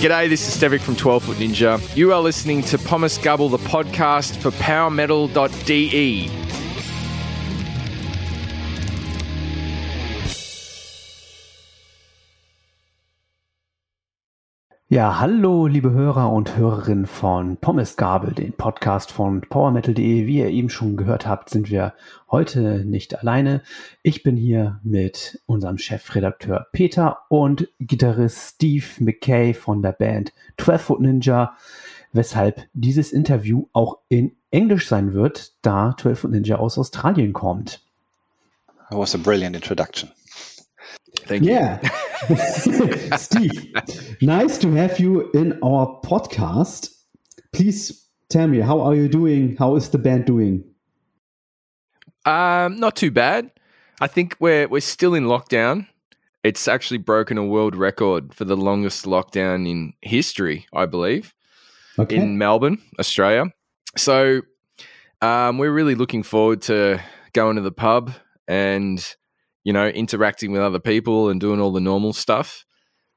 G'day, this is Stevic from 12 Foot Ninja. You are listening to Pommes Gabel, the podcast for powermetal.de. Ja, hallo, liebe Hörer und Hörerinnen von Pommes Gabel, den Podcast von PowerMetal.de. Wie ihr eben schon gehört habt, sind wir heute nicht alleine. Ich bin hier mit unserem Chefredakteur Peter und Gitarrist Steve McKay von der Band 12 Foot Ninja, weshalb dieses Interview auch in Englisch sein wird, da 12 Foot Ninja aus Australien kommt. That was a brilliant introduction. Thank yeah. Steve, nice to have you in our podcast. Please tell me, how are you doing? How is the band doing? Um, not too bad. I think we're we're still in lockdown. It's actually broken a world record for the longest lockdown in history, I believe, Okay. in Melbourne, Australia. So um, we're really looking forward to going to the pub and you know interacting with other people and doing all the normal stuff.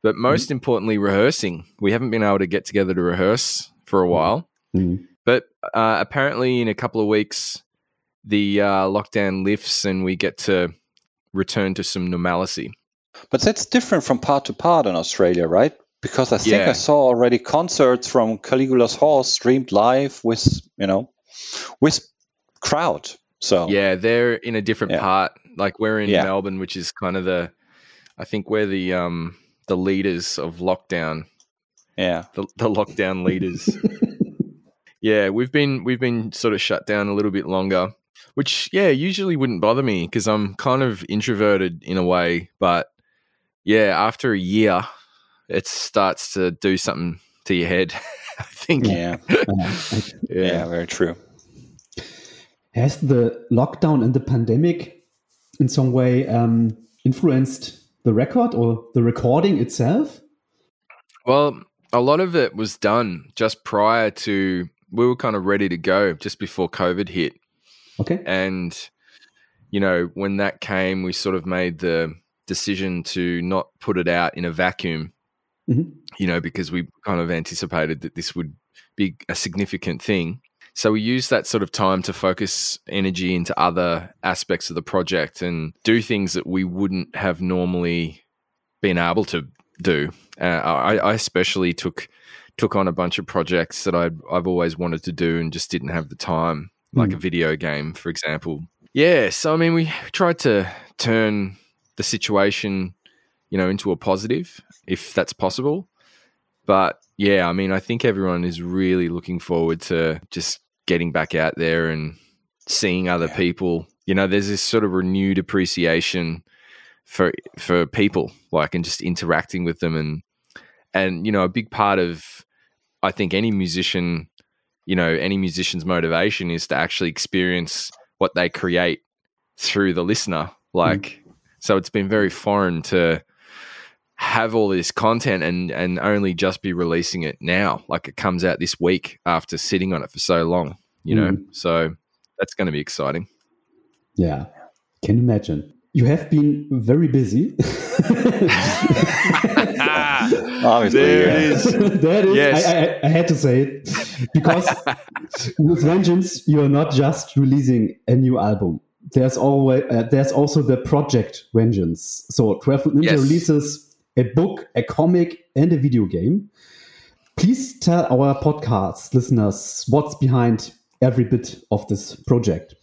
But most importantly, rehearsing. We haven't been able to get together to rehearse for a while. Mm. But uh, apparently, in a couple of weeks, the uh, lockdown lifts and we get to return to some normalcy. But that's different from part to part in Australia, right? Because I think Yeah. I saw already concerts from Caligula's Horse streamed live with, you know, with crowd. So Yeah, they're in a different Yeah. part. Like we're in Yeah. Melbourne, which is kind of the, I think we're the um the leaders of lockdown, yeah. the, the lockdown leaders. yeah, we've been we've been sort of shut down a little bit longer, which yeah usually wouldn't bother me because I'm kind of introverted in a way, but yeah, after a year, it starts to do something to your head. I think. Yeah. Uh, Yeah, very true. has the lockdown and the pandemic in some way um, influenced the record or the recording itself? Well, a lot of it was done just prior to we were kind of ready to go just before COVID hit. Okay. And you know, when that came, we sort of made the decision to not put it out in a vacuum, Mhm. you know, because we kind of anticipated that this would be a significant thing. So we use that sort of time to focus energy into other aspects of the project and do things that we wouldn't have normally been able to do. Uh, I, I especially took took on a bunch of projects that I'd, I've always wanted to do and just didn't have the time, like a video game, for example. Yeah, so I mean, we tried to turn the situation, you know, into a positive, if that's possible. But yeah, I mean, I think everyone is really looking forward to just getting back out there and seeing other Yeah. people. You know, there's this sort of renewed appreciation for for people, like and just interacting with them and and you know, a big part of I think any musician, you know, any musician's motivation is to actually experience what they create through the listener. Hmm. Like so it's been very foreign to have all this content and and only just be releasing it now. Like it comes out this week after sitting on it for so long, you know. Mm. So that's going to be exciting. Yeah. Can imagine. You have been very busy. Obviously, there yeah. it is. that is, Yes. I, I, I had to say it because with Vengeance, you're not just releasing a new album. There's always uh, there's also the project Vengeance. So 12 Foot Ninja Yes. releases a book, a comic, and a video game. Please tell our podcast listeners what's behind every bit of this project.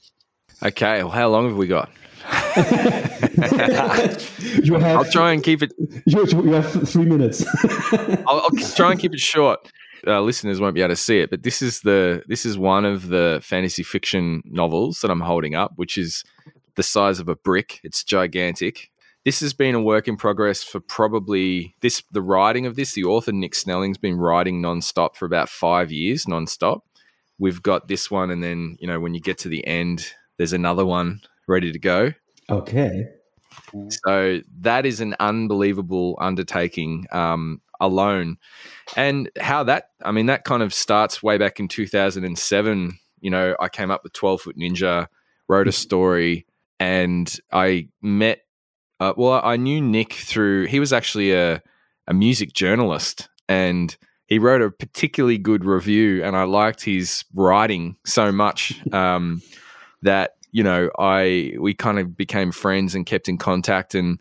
Okay, well, how long have we got? You have I'll try and keep it. you, you have three minutes. I'll, I'll try and keep it short. Uh, listeners won't be able to see it, but this is the this is one of the fantasy fiction novels that I'm holding up, which is the size of a brick. It's gigantic. This has been a work in progress for probably this the writing of this. The author Nick Snelling's been writing nonstop for about five years, nonstop. We've got this one, and then you know when you get to the end, there's another one ready to go. okay. So that is an unbelievable undertaking um, alone. And how that, I mean, that kind of starts way back in 2007. You know, I came up with 12 Foot Ninja, wrote a story, and I met, uh, well, I knew Nick through, he was actually a, a music journalist, and he wrote a particularly good review, and I liked his writing so much um, that you know I we kind of became friends and kept in contact and.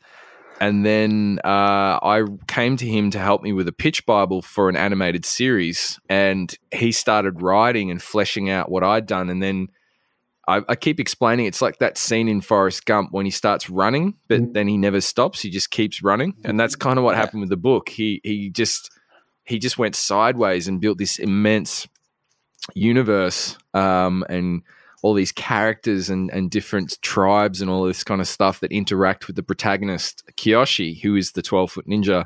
And then uh, I came to him to help me with a pitch Bible for an animated series. And he started writing and fleshing out what I'd done. And then I, I, keep explaining it's like that scene in Forrest Gump when he starts running, but mm. then he never stops. He just keeps running, and that's kind of what happened with the book. He he just he just went sideways and built this immense universe um, and all these characters and, and different tribes and all this kind of stuff that interact with the protagonist Kyoshi, who is the twelve foot ninja.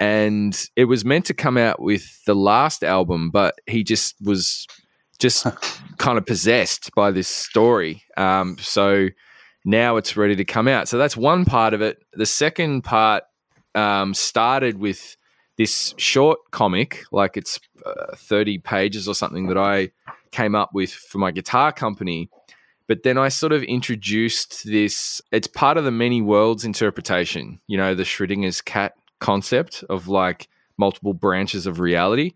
And it was meant to come out with the last album, but he just was just kind of possessed by this story. Um, so now it's ready to come out. So that's one part of it. The second part um, started with this short comic, like it's uh, 30 pages or something that I came up with for my guitar company. But then I sort of introduced this, it's part of the many worlds interpretation, you know, the Schrodinger's cat concept of like multiple branches of reality.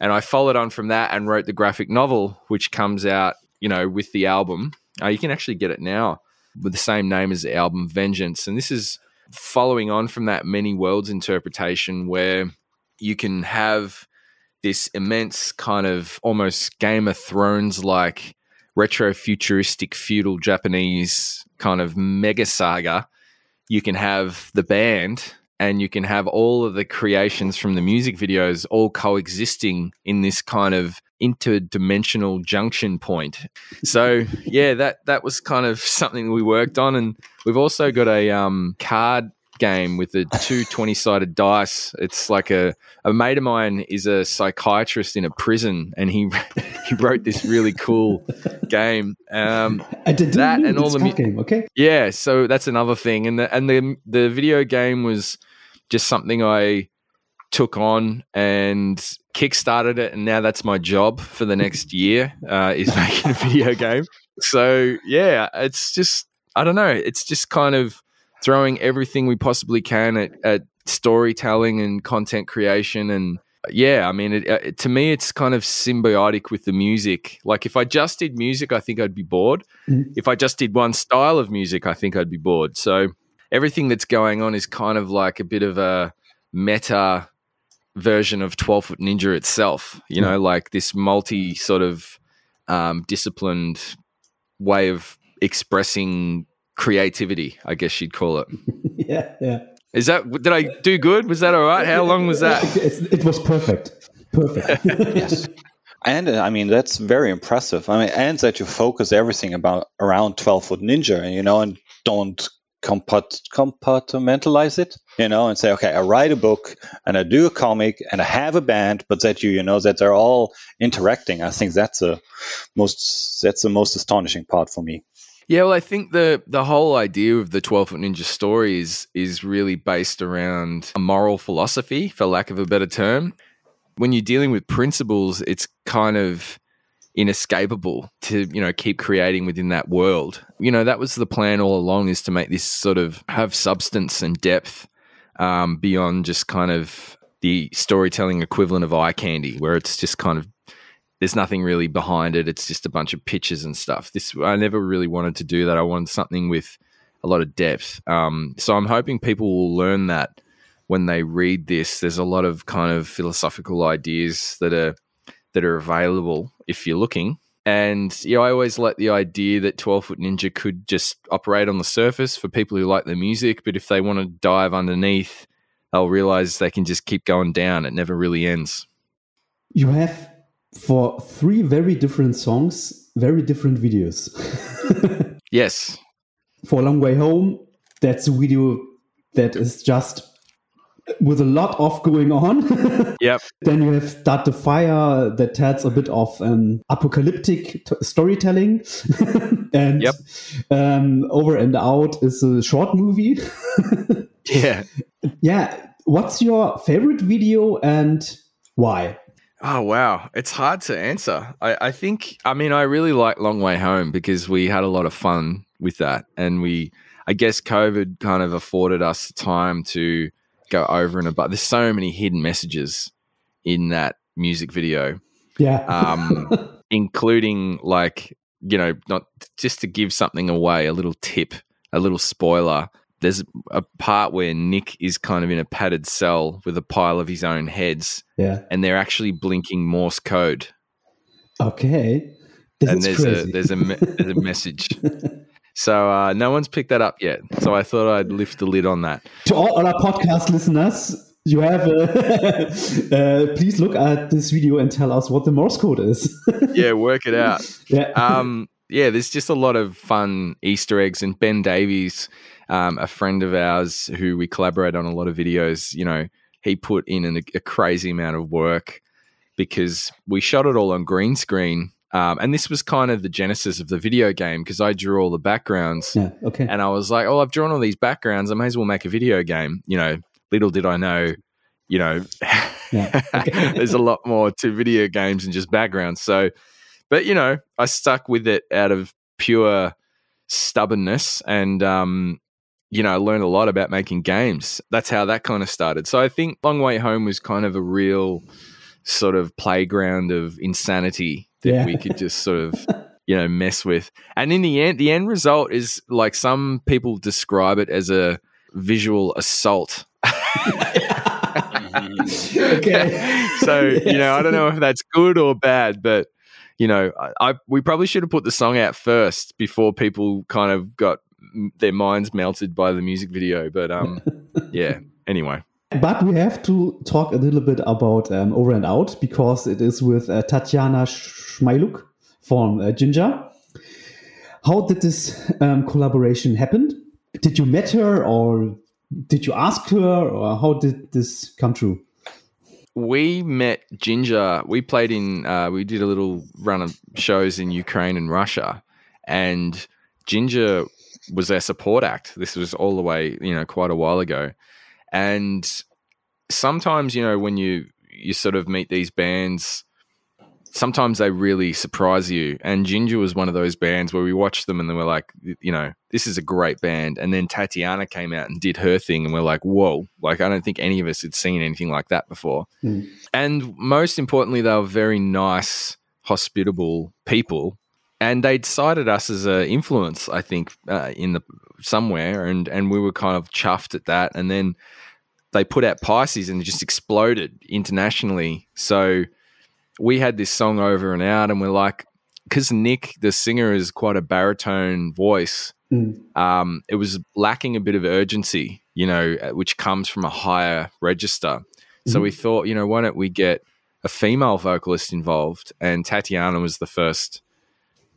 And I followed on from that and wrote the graphic novel, which comes out, you know, with the album. Uh, you can actually get it now with the same name as the album, Vengeance. And this is following on from that many worlds interpretation where you can have this immense kind of almost Game of Thrones like retro futuristic feudal Japanese kind of mega saga. You can have the band and you can have all of the creations from the music videos all coexisting in this kind of interdimensional junction point. So yeah, that that was kind of something we worked on, and we've also got a um, card game with the two 20 sided dice. It's like a, a mate of mine is a psychiatrist in a prison and he he wrote this really cool game. Um, I did that and all the mu- game, okay? Yeah, so that's another thing. And the and the the video game was just something I took on and kickstarted it and now that's my job for the next year uh, is making a video game. So yeah, it's just I don't know, it's just kind of throwing everything we possibly can at, at storytelling and content creation and yeah, I mean, it, it, uh, to me, it's kind of symbiotic with the music. Like, if I just did music, I think I'd be bored. Mm-hmm. If I just did one style of music, I think I'd be bored. So, everything that's going on is kind of like a bit of a meta version of 12 Foot Ninja itself, you know, like this multi sort of um, disciplined way of expressing creativity, I guess you'd call it. yeah, yeah. Is that did I do good? Was that all right? How long was that? It, it was perfect. Perfect. yes. And uh, I mean that's very impressive. I mean, and that you focus everything about around twelve foot ninja, you know, and don't compart- compartmentalize it, you know, and say, okay, I write a book and I do a comic and I have a band, but that you, you know, that they're all interacting. I think that's a most that's the most astonishing part for me. Yeah, well, I think the the whole idea of the Twelve Foot Ninja story is is really based around a moral philosophy, for lack of a better term. When you're dealing with principles, it's kind of inescapable to you know keep creating within that world. You know that was the plan all along is to make this sort of have substance and depth um, beyond just kind of the storytelling equivalent of eye candy, where it's just kind of there's nothing really behind it. It's just a bunch of pictures and stuff. This I never really wanted to do that. I wanted something with a lot of depth. Um, so I'm hoping people will learn that when they read this. There's a lot of kind of philosophical ideas that are that are available if you're looking. And yeah, I always like the idea that 12 Foot Ninja could just operate on the surface for people who like the music, but if they want to dive underneath, they'll realize they can just keep going down. It never really ends. You have for three very different songs, very different videos. yes. For a long way home, that's a video that is just with a lot of going on. yep. Then you have Start the Fire that tells a bit of um, apocalyptic t- storytelling. and yep. um, Over and Out is a short movie. yeah. Yeah. What's your favorite video and why? Oh wow, it's hard to answer. I, I think I mean I really like Long Way Home because we had a lot of fun with that, and we I guess COVID kind of afforded us time to go over and above. There's so many hidden messages in that music video, Yeah. um, including like you know, not just to give something away, a little tip, a little spoiler. There's a part where Nick is kind of in a padded cell with a pile of his own heads, yeah. and they're actually blinking Morse code. Okay. This and there's crazy. a there's a me- there's a message. So uh, no one's picked that up yet. So I thought I'd lift the lid on that. to all our podcast listeners, you have a, uh, please look at this video and tell us what the Morse code is. Yeah, work it out. yeah. Um, yeah, there's just a lot of fun Easter eggs. And Ben Davies, um, a friend of ours who we collaborate on a lot of videos, you know, he put in an, a crazy amount of work because we shot it all on green screen. Um, and this was kind of the genesis of the video game because I drew all the backgrounds. yeah. Okay. And I was like, oh, I've drawn all these backgrounds. I may as well make a video game. You know, little did I know, you know, Yeah. There's a lot more to video games than just backgrounds. So, but you know, I stuck with it out of pure stubbornness and, um, you know, I learned a lot about making games. That's how that kind of started. So I think Long Way Home was kind of a real sort of playground of insanity that Yeah. we could just sort of you know mess with and in the end the end result is like some people describe it as a visual assault okay. so you know i don't know if that's good or bad but you know I, I we probably should have put the song out first before people kind of got their minds melted by the music video but um yeah anyway But we have to talk a little bit about um, Over and Out because it is with uh, Tatiana Shmayluk from uh, Jinjer. How did this um, collaboration happen? Did you met her or did you ask her or how did this come true? we met Jinjer. We played in, uh, we did a little run of shows in Ukraine and Russia, and Jinjer was our support act. This was all the way, you know, quite a while ago. And sometimes, you know, when you you sort of meet these bands, sometimes they really surprise you. And Jinjer was one of those bands where we watched them and they were like, you know, this is a great band. And then Tatiana came out and did her thing, and we're like, whoa! Like I don't think any of us had seen anything like that before. Mm. And most importantly, they were very nice, hospitable people. And they'd cited us as an influence, I think, uh, in the somewhere, and and we were kind of chuffed at that. And then they put out Pisces, and it just exploded internationally. So we had this song over and out, and we're like, because Nick, the singer, is quite a baritone voice. Mm. Um, it was lacking a bit of urgency, you know, uh, which comes from a higher register. So Mhm. we thought, you know, why don't we get a female vocalist involved? And Tatiana was the first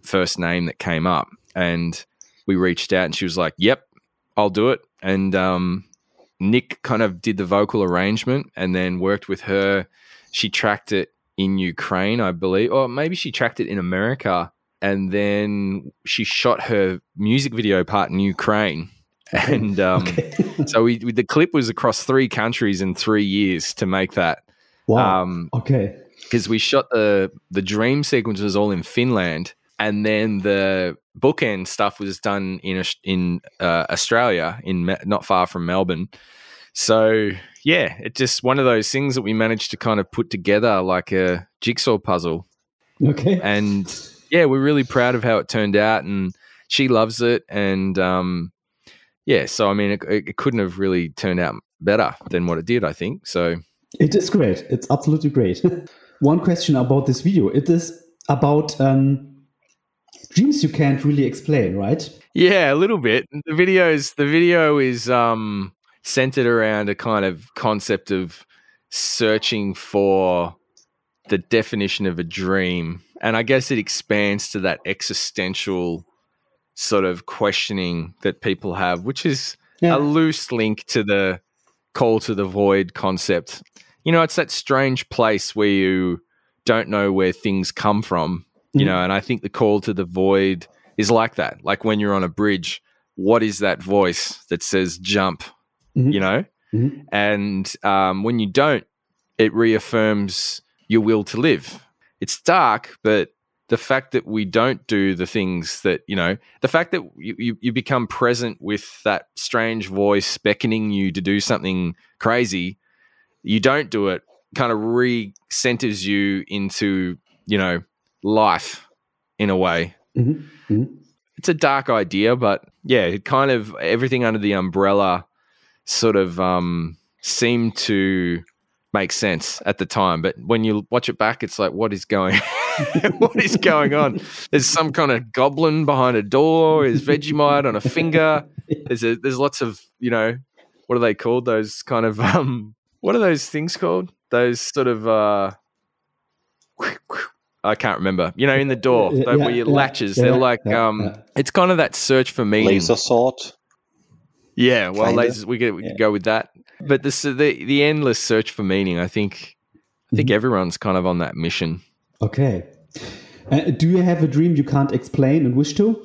first name that came up, and we reached out, and she was like, "Yep, I'll do it." And um, Nick kind of did the vocal arrangement, and then worked with her. She tracked it in Ukraine, I believe, or maybe she tracked it in America, and then she shot her music video part in Ukraine. And um, Okay. so we, the clip was across three countries in three years to make that wow. um okay. because we shot the the dream sequences all in Finland and then the bookend stuff was done in in uh, Australia in not far from Melbourne so yeah it's just one of those things that we managed to kind of put together like a jigsaw puzzle Okay. and yeah we're really proud of how it turned out and she loves it and um yeah so i mean it, it couldn't have really turned out better than what it did i think so It is great. It's absolutely great. One question about this video. It is about um, dreams you can't really explain, right? Yeah, a little bit. The videos the video is um centered around a kind of concept of searching for the definition of a dream. And I guess it expands to that existential sort of questioning that people have, which is Yeah. a loose link to the call to the void concept. You know, it's that strange place where you don't know where things come from, you Mhm. know, and I think the call to the void is like that. Like when you're on a bridge, what is that voice that says jump, Mhm. you know? Mhm. And um, when you don't, it reaffirms your will to live. It's dark, but the fact that we don't do the things that you know the fact that you, you, you become present with that strange voice beckoning you to do something crazy you don't do it kind of re-centers you into you know life in a way. Mm-hmm. Mm-hmm. it's a dark idea but yeah it kind of everything under the umbrella sort of um seemed to make sense at the time. But when you watch it back it's like what is going what is going on? There's some kind of goblin behind a door is vegemite on a finger. There's a, there's lots of you know what are they called? Those kind of um what are those things called? Those sort of uh I can't remember. You know, in the door, Yeah, the- where your yeah, latches, yeah, they're like, yeah, um, yeah. it's kind of that search for meaning. Laser sword. Yeah, well, lasers, we could, we Yeah. could go with that. But this, the the endless search for meaning, I think, I think Mhm. everyone's kind of on that mission. Okay. Uh, do you have a dream you can't explain and wish to?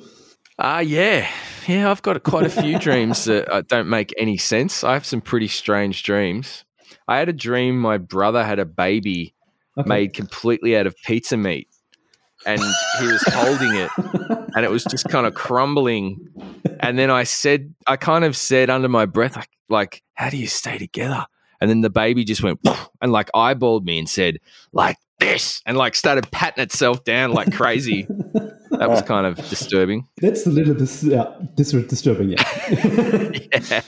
Ah, yeah, yeah. I've got quite a few dreams that uh, don't make any sense. I have some pretty strange dreams. I had a dream my brother had a baby Okay. made completely out of pizza meat, and he was holding it, and it was just kind of crumbling. And then I said, I kind of said under my breath, like, like, how do you stay together? And then the baby just went and like eyeballed me and said, like this, and like started patting itself down like crazy. that was kind of disturbing. That's a little dis- yeah, dis- disturbing, yeah. yeah.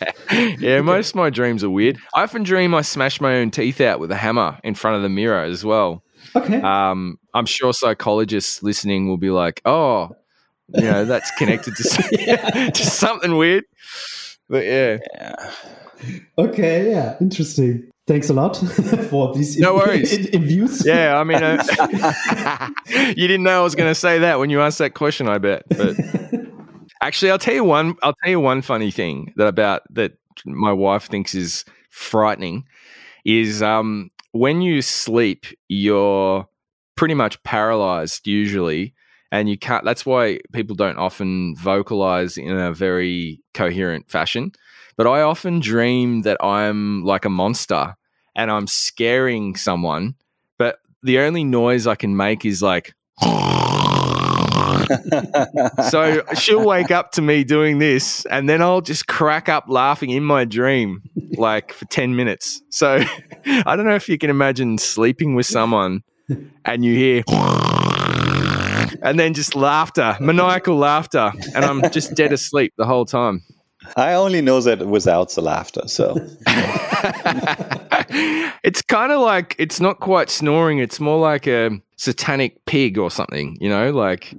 yeah, most of my dreams are weird. I often dream I smash my own teeth out with a hammer in front of the mirror as well. okay. Um, I'm sure psychologists listening will be like, oh, you know, that's connected to, to something weird. But yeah, Yeah. okay, yeah, interesting. Thanks a lot for these No worries. in, in views. yeah. I mean, uh, you didn't know I was going to say that when you asked that question. I bet. But actually, I'll tell you one. I'll tell you one funny thing that about that my wife thinks is frightening is um, when you sleep, you're pretty much paralyzed usually, and you can't. That's why people don't often vocalize in a very coherent fashion. But I often dream that I'm like a monster and I'm scaring someone, but the only noise I can make is like. so she'll wake up to me doing this, and then I'll just crack up laughing in my dream, like for 10 minutes. So I don't know if you can imagine sleeping with someone and you hear, and then just laughter, maniacal laughter, and I'm just dead asleep the whole time. I only know that without the laughter. So it's kind of like it's not quite snoring it's more like a satanic pig or something you know like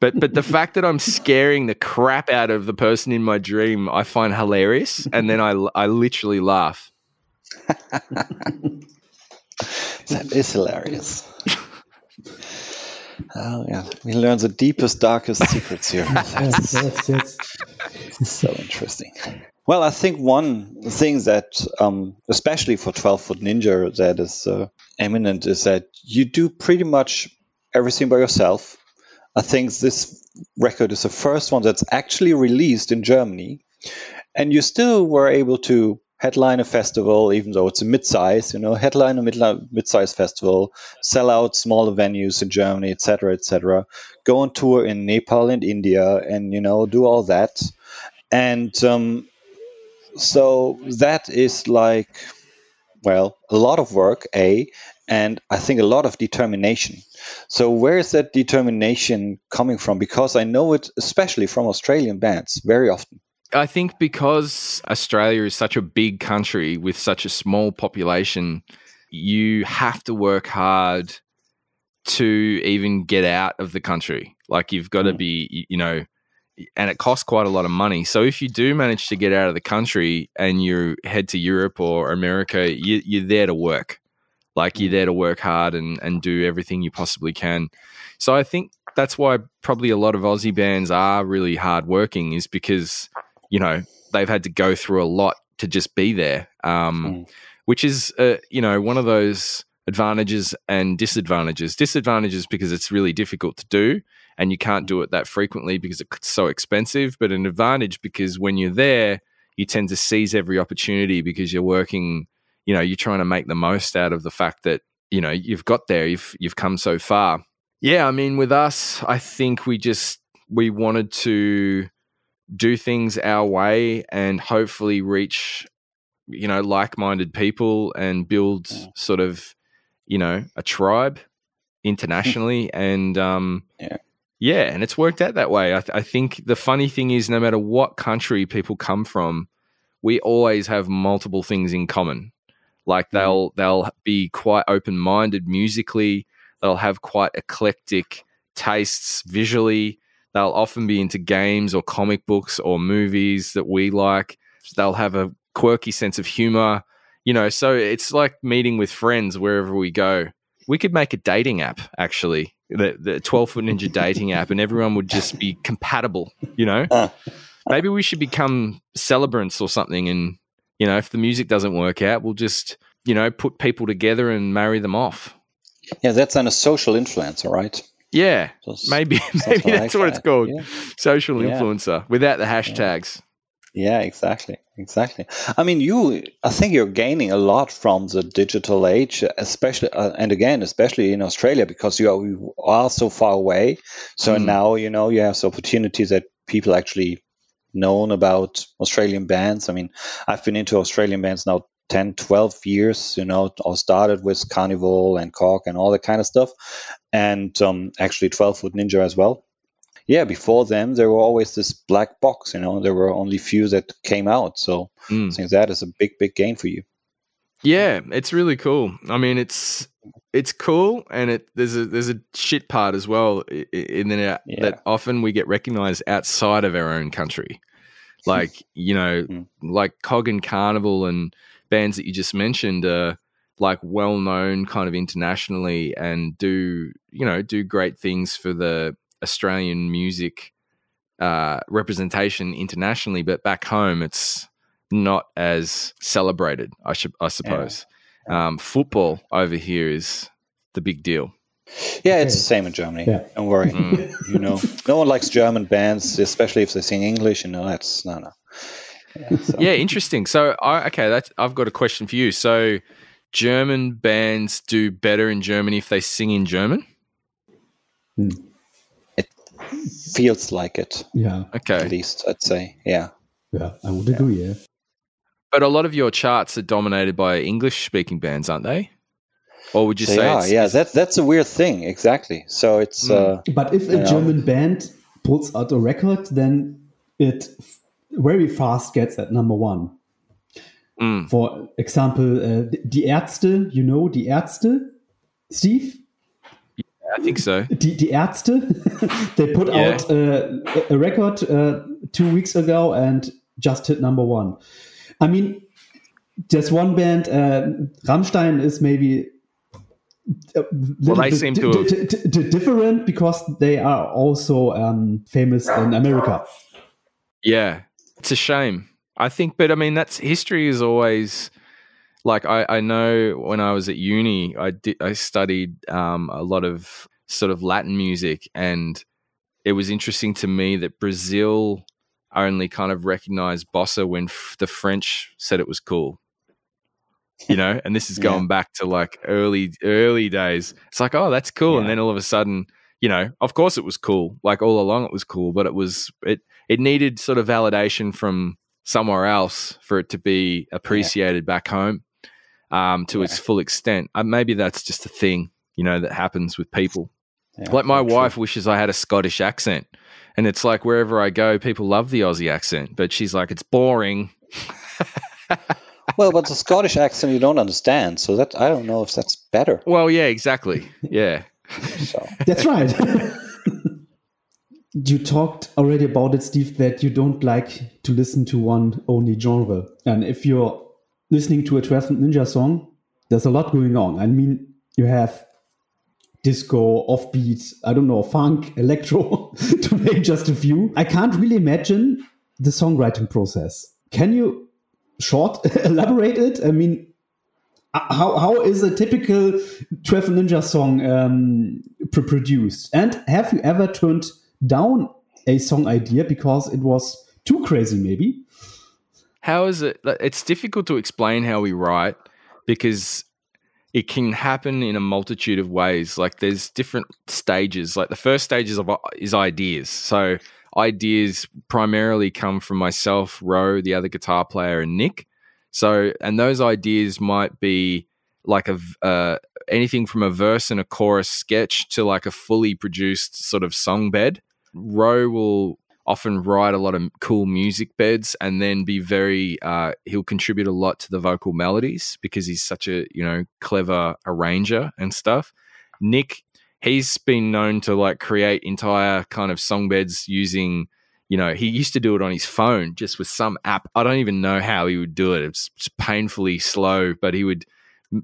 but but the fact that i'm scaring the crap out of the person in my dream i find hilarious and then i i literally laugh that is hilarious. Oh yeah, we learn the deepest, darkest secrets here. yes, yes, yes. so interesting. Well, I think one thing that, um, especially for 12 Foot Ninja, that is uh, eminent is that you do pretty much everything by yourself. I think this record is the first one that's actually released in Germany, and you still were able to headline a festival, even though it's a mid-size, you know, headline a mid- mid-size festival, sell out smaller venues in Germany, etc., etc. Go on tour in Nepal and India, and you know, do all that, and um, so that is like, well, a lot of work, a, and I think a lot of determination. So where is that determination coming from? Because I know it, especially from Australian bands, very often. I think because Australia is such a big country with such a small population, you have to work hard to even get out of the country. Like you've got to Mm. be, you know, and it costs quite a lot of money. So if you do manage to get out of the country and you head to Europe or America, you, you're there to work. Like you're there to work hard and, and do everything you possibly can. So I think that's why probably a lot of Aussie bands are really hardworking is because, you know, they've had to go through a lot to just be there. Um, Mm. Which is, uh, you know, one of those advantages and disadvantages. Disadvantages because it's really difficult to do and you can't do it that frequently because it's so expensive. But an advantage because when you're there, you tend to seize every opportunity because you're working, you know, you're trying to make the most out of the fact that, you know, you've got there, you've you've come so far. Yeah, I mean, with us, I think we just we wanted to do things our way and hopefully reach you know like-minded people and build sort of you know a tribe internationally and um Yeah. yeah and it's worked out that way I, th- I think the funny thing is no matter what country people come from we always have multiple things in common like Mhm. they'll they'll be quite open-minded musically they'll have quite eclectic tastes visually they'll often be into games or comic books or movies that we like they'll have a quirky sense of humor you know so it's like meeting with friends wherever we go we could make a dating app actually the, the 12 foot ninja dating app and everyone would just be compatible you know Uh. maybe we should become celebrants or something and you know if the music doesn't work out we'll just you know put people together and marry them off Yeah, that's then a social influencer, right? Yeah maybe maybe like that's what it's called Yeah. social Yeah. influencer without the hashtags Yeah, exactly, exactly. I mean, you. I think you're gaining a lot from the digital age, especially, uh, and again, especially in Australia, because you are, you are so far away. So Mm. now you know you have the opportunity that people actually known about Australian bands. I mean, I've been into Australian bands now 10, 12 years. You know, I started with Karnivool and Cog and all that kind of stuff, and um, actually 12 Foot Ninja as well yeah, before them there were always this black box. You know, there were only few that came out. So Mm. I think that is a big, big gain for you. Yeah, it's really cool. I mean, it's it's cool, and it there's a there's a shit part as well in that Yeah. that often we get recognized outside of our own country, like you know, Mm. like Cog and Karnivool and bands that you just mentioned are like well known kind of internationally and do you know do great things for the Australian music uh, representation internationally, but back home it's not as celebrated. I should, I suppose. Um, football over here is the big deal. Yeah, it's the same in Germany. Yeah. Don't worry. Mm. you know, no one likes German bands, especially if they sing English. You know, that's no, no. Yeah, so- Yeah, interesting. So, I, okay, that's I've got a question for you. So, German bands do better in Germany if they sing in German. It feels like it. Yeah, Okay. At least I'd say. Yeah. yeah, I would agree. Yeah. but a lot of your charts are dominated by English-speaking bands, aren't they? Or would you They say are. it's, Yeah, that's that's a weird thing. Exactly. So it's Mm. uh, But if a Yeah. German band puts out a record, then it f- very fast gets at number one. Mm, For example, uh, Die Ärzte, you know Die Ärzte, Steve? I think so. Die, die Ärzte, they put Yeah. out uh, a- record uh, two weeks ago and just hit number one. I mean, there's one band, uh, Rammstein is maybe a little they bit seem to have- di- di- di- different because they are also um, famous in America. Yeah, it's a shame. I think, but I mean, that's history is always like I, I know when I was at uni, I did I studied um, a lot of sort of Latin music, and it was interesting to me that Brazil only kind of recognized bossa when f- the French said it was cool. You know, and this is Yeah. going back to like early early days. It's like, oh, that's cool, and then all of a sudden, you know, of course it was cool. Like all along, it was cool, but it was it it needed sort of validation from somewhere else for it to be appreciated back home um, to its full extent. Uh, maybe that's just a thing, you know, that happens with people. yeah, like my very true. wife wishes I had a Scottish accent, and it's like wherever I go, people love the Aussie accent, but she's like, it's boring. Well, but the Scottish accent you don't understand, so that I don't know if that's better. Well, yeah, exactly. Yeah. So That's right. you talked already about it, Steve, that you don't like to listen to one only genre. And if you're listening to a 12 Ninja song, there's a lot going on. I mean, you have disco, offbeat, I don't know, funk, electro, to name just a few. I can't really imagine the songwriting process. Can you short elaborate it? I mean, how, how is a typical 12 Ninja song um, pr- produced? And have you ever turned down a song idea because it was too crazy, maybe? How is it? It's difficult to explain how we write because it can happen in a multitude of ways. Like there's different stages. Like the first stage is, of, is ideas. So ideas primarily come from myself, Ro, the other guitar player, and Nick. So, and those ideas might be like a uh, anything from a verse and a chorus sketch to like a fully produced sort of song bed. Ro will often write a lot of cool music beds and then be very uh, he'll contribute a lot to the vocal melodies because he's such a you know clever arranger and stuff nick he's been known to like create entire kind of song beds using you know he used to do it on his phone just with some app. I don't even know how he would do it. It's painfully slow but he would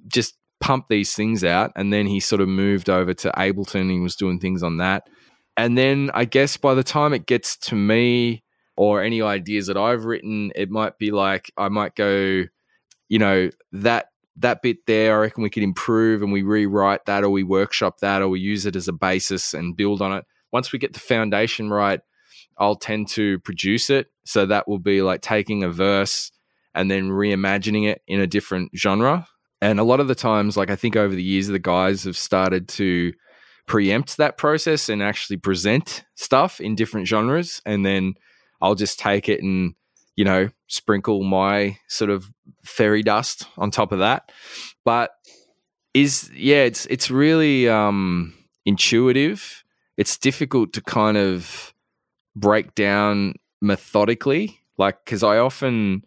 just pump these things out and then he sort of moved over to ableton. He was doing things on that. And then I guess by the time it gets to me or any ideas that I've written, it might be like I might go, you know, that that bit there, I reckon we could improve and we rewrite that or we workshop that or we use it as a basis and build on it. Once we get the foundation right, I'll tend to produce it. So that will be like taking a verse and then reimagining it in a different genre. And a lot of the times, like I think over the years, the guys have started to preempt that process and actually present stuff in different genres and then I'll just take it and you know sprinkle my sort of fairy dust on top of that but is yeah it's it's really um intuitive it's difficult to kind of break down methodically like cuz I often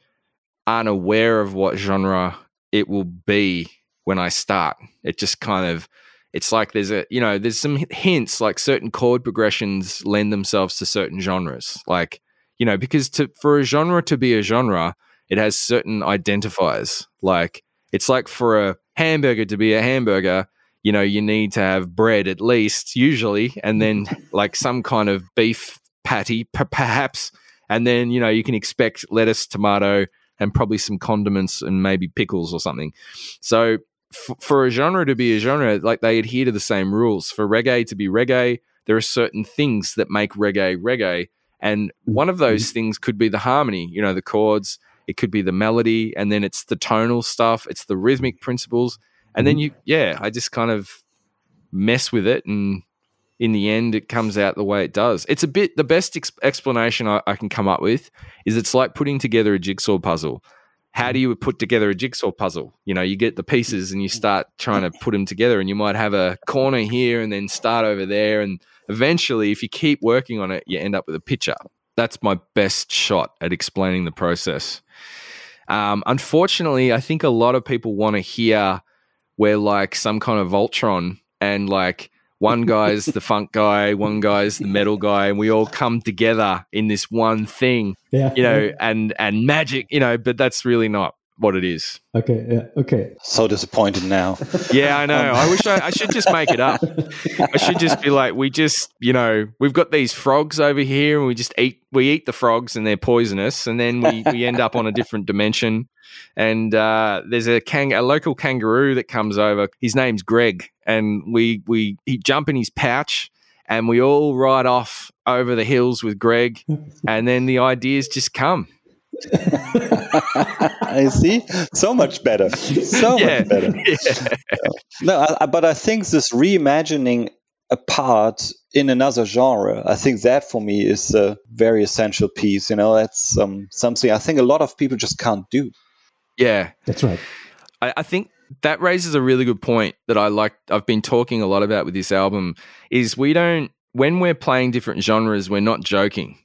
aren't aware of what genre it will be when I start. It just kind of it's like there's a you know there's some hints like certain chord progressions lend themselves to certain genres. Like you know because to for a genre to be a genre it has certain identifiers. Like it's like for a hamburger to be a hamburger you know you need to have bread at least usually and then like some kind of beef patty perhaps and then you know you can expect lettuce tomato and probably some condiments and maybe pickles or something so f- for a genre to be a genre, like they adhere to the same rules. For reggae to be reggae, there are certain things that make reggae reggae. And one of those mm-hmm. things could be the harmony, you know, the chords, it could be the melody, and then it's the tonal stuff, it's the rhythmic principles. And then mm-hmm. you, yeah, I just kind of mess with it. And in the end, it comes out the way it does. It's a bit, the best ex- explanation I, I can come up with is it's like putting together a jigsaw puzzle how do you put together a jigsaw puzzle? You know, you get the pieces and you start trying to put them together, and you might have a corner here and then start over there. And eventually, if you keep working on it, you end up with a picture. That's my best shot at explaining the process. Um, unfortunately, I think a lot of people want to hear we're like some kind of Voltron and like one guy's the funk guy, one guy's the metal guy, and we all come together in this one thing. Yeah. You know, and and magic, you know, but that's really not what it is. Okay, yeah, okay. So disappointed now. yeah, I know. I wish I, I, should just make it up. I should just be like, we just, you know, we've got these frogs over here, and we just eat, we eat the frogs, and they're poisonous, and then we we end up on a different dimension. And uh, there's a kang, a local kangaroo that comes over. His name's Greg, and we we he jump in his pouch, and we all ride off over the hills with Greg, and then the ideas just come I see. So much better. So yeah. much better. Yeah. No, I, but I think this reimagining a part in another genre, I think that for me is a very essential piece. You know, that's um, something I think a lot of people just can't do. Yeah, that's right. I, I think that raises a really good point that I like. I've been talking a lot about with this album. Is we don't when we're playing different genres, we're not joking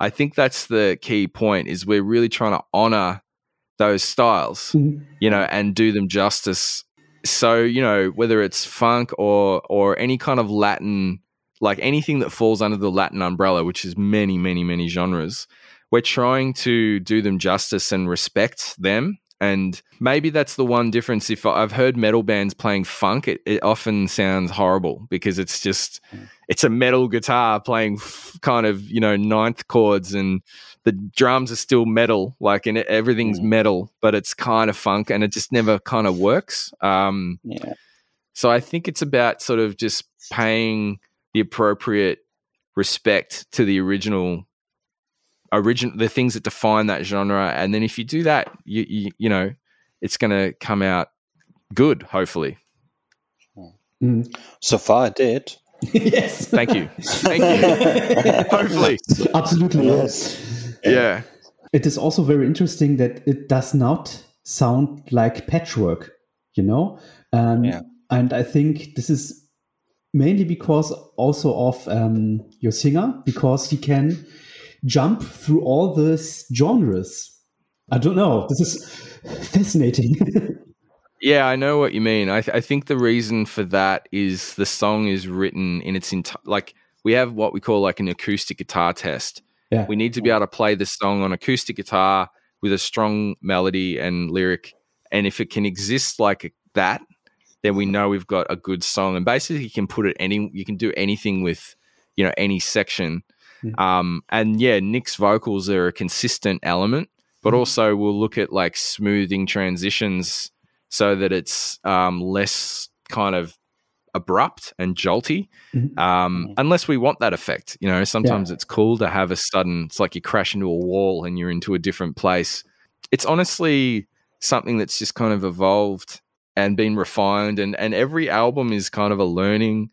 I think that's the key point is we're really trying to honor those styles, mm-hmm. you know, and do them justice. So, you know, whether it's funk or or any kind of Latin like anything that falls under the Latin umbrella, which is many, many, many genres, we're trying to do them justice and respect them and maybe that's the one difference. If I've heard metal bands playing funk, it, it often sounds horrible because it's just, hmm. it's a metal guitar playing f- kind of, you know, ninth chords and the drums are still metal, like, and everything's mm. metal, but it's kind of funk and it just never kind of works. Um, yeah. So I think it's about sort of just paying the appropriate respect to the original original the things that define that genre and then if you do that you you, you know it's going to come out good. Hopefully, Mm. So far, it did. yes. thank you, thank you. hopefully, Absolutely. Yes. yeah, It is also very interesting that it does not sound like patchwork, you know? Um, Yeah. And I think this is mainly because also of um, your singer, because he can jump through all these genres. I don't know. This is fascinating. yeah. I know what you mean. I, th- I think the reason for that is the song is written in its entire. Like we have what we call like an acoustic guitar test. yeah. We need to be able to play the song on acoustic guitar with a strong melody and lyric. And if it can exist like that, then we know we've got a good song. And basically, you can put it any, you can do anything with, you know, any section. Yeah. Um, and yeah, Nick's vocals are a consistent element, but Mhm. also we'll look at like smoothing transitions so that it's um, less kind of abrupt and jolty Mhm. um, unless we want that effect. You know, sometimes it's cool to have a sudden, it's like you crash into a wall and you're into a different place. It's honestly something that's just kind of evolved and been refined, and, and every album is kind of a learning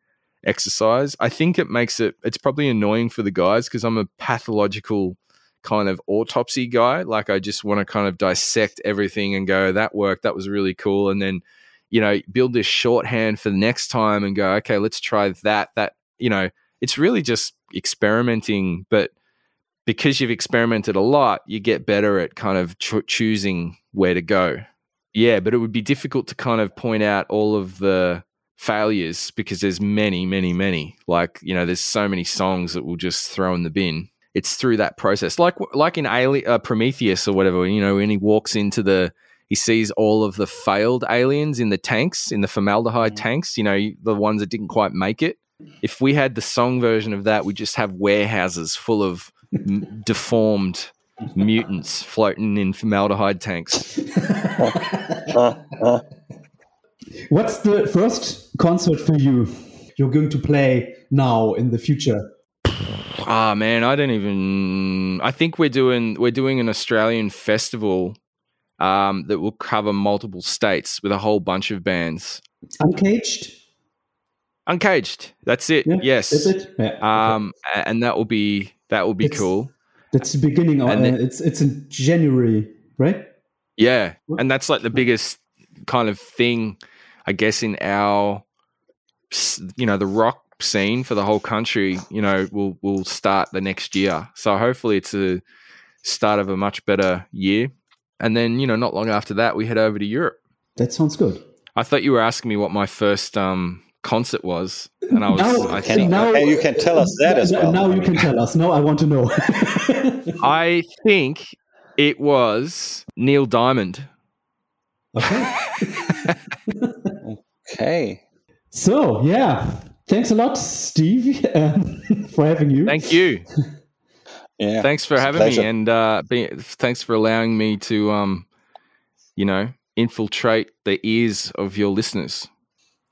exercise. I think it makes it, it's probably annoying for the guys because I'm a pathological kind of autopsy guy. Like I just want to kind of dissect everything and go, that worked, that was really cool. And then you know, build this shorthand for the next time and go, okay, let's try that. That, you know, it's really just experimenting. But because you've experimented a lot, you get better at kind of cho- choosing where to go. Yeah, but it would be difficult to kind of point out all of the failures because there's many, many, many. Like, you know, there's so many songs that we'll just throw in the bin. It's through that process, like like in Ali- uh, Prometheus or whatever. You know, when he walks into the he sees all of the failed aliens in the tanks, in the formaldehyde tanks, you know, the ones that didn't quite make it. If we had the song version of that, we'd just have warehouses full of m- deformed mutants floating in formaldehyde tanks. Uh, uh, What's the first concert for you you're going to play now in the future? Ah man, I don't even I think we're doing we're doing an Australian festival um, that will cover multiple states with a whole bunch of bands. Uncaged? Uncaged. That's it. Yeah, yes. Is it? Yeah. Um, a- and that will be that will be It's- cool. That's the beginning. Of, and then- uh, it's it's in January, right? Yeah, and that's like the biggest kind of thing, I guess, in our, you know, the rock scene for the whole country. You know, will will start the next year. So hopefully, it's a start of a much better year. And then, you know, not long after that, we head over to Europe. That sounds good. I thought you were asking me what my first um, concert was, and I was, Now- I can, think, now- and you can tell us that as Now- well. Now you can tell us. No, I want to know. I think it was Neil Diamond. okay. Okay. So yeah, thanks a lot, Steve, um, for having you. Thank you. Yeah. thanks for having me and uh be, thanks for allowing me to um you know infiltrate the ears of your listeners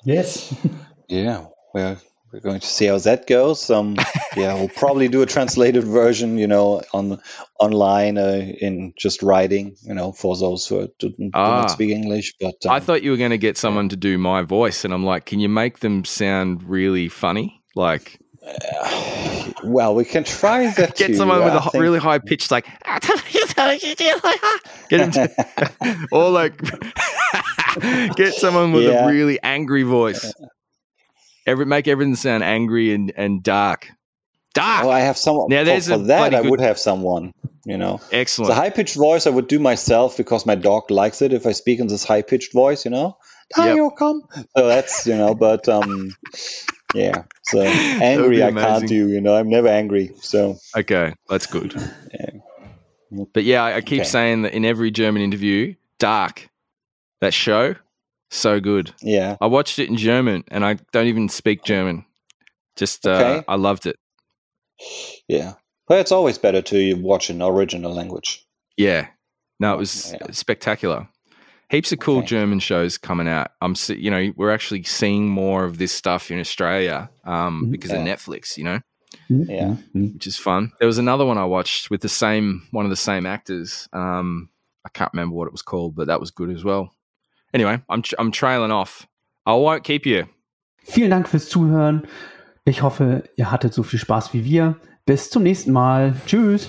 Yes. Yeah. We're we're going to see how that goes. Um. yeah. We'll probably do a translated version. You know, on online uh, in just writing. You know, for those who do Ah. not speak English. But um, i thought you were going to get someone to do my voice and i'm like can you make them sound really funny like well, we can try that. get too. someone with I a think- really high pitch like get to, or like get someone with Yeah. a really angry voice Every, make everything sound angry and, and dark dark Oh, I have someone. Now, for- there's for, a that. I good- would have someone. You know, excellent the high pitched voice I would do myself because my dog likes it if I speak in this high pitched voice. You know, Yep. Come. So that's you know, but um, yeah. So angry I can't do. You know, I'm never angry. So Okay, that's good. Yeah. But yeah, I, I keep Okay. saying that in every German interview, Dark, that show, so good. yeah, I watched it in German and I don't even speak German. Just, uh, Okay. I loved it. yeah. But it's always better to watch an original language. Yeah. No, it was Yeah. spectacular. Heaps of cool Okay. German shows coming out. I'm, you know, we're actually seeing more of this stuff in Australia um, Mhm. because of Netflix. You know, Yeah. Mhm. which is fun. There was another one I watched with the same one of the same actors. Um, I can't remember what it was called, but that was good as well. Anyway, I'm, I'm trailing off. I won't keep you. Vielen Dank fürs Zuhören. Ich hoffe, ihr hattet so viel Spaß wie wir. Bis zum nächsten Mal. Tschüss.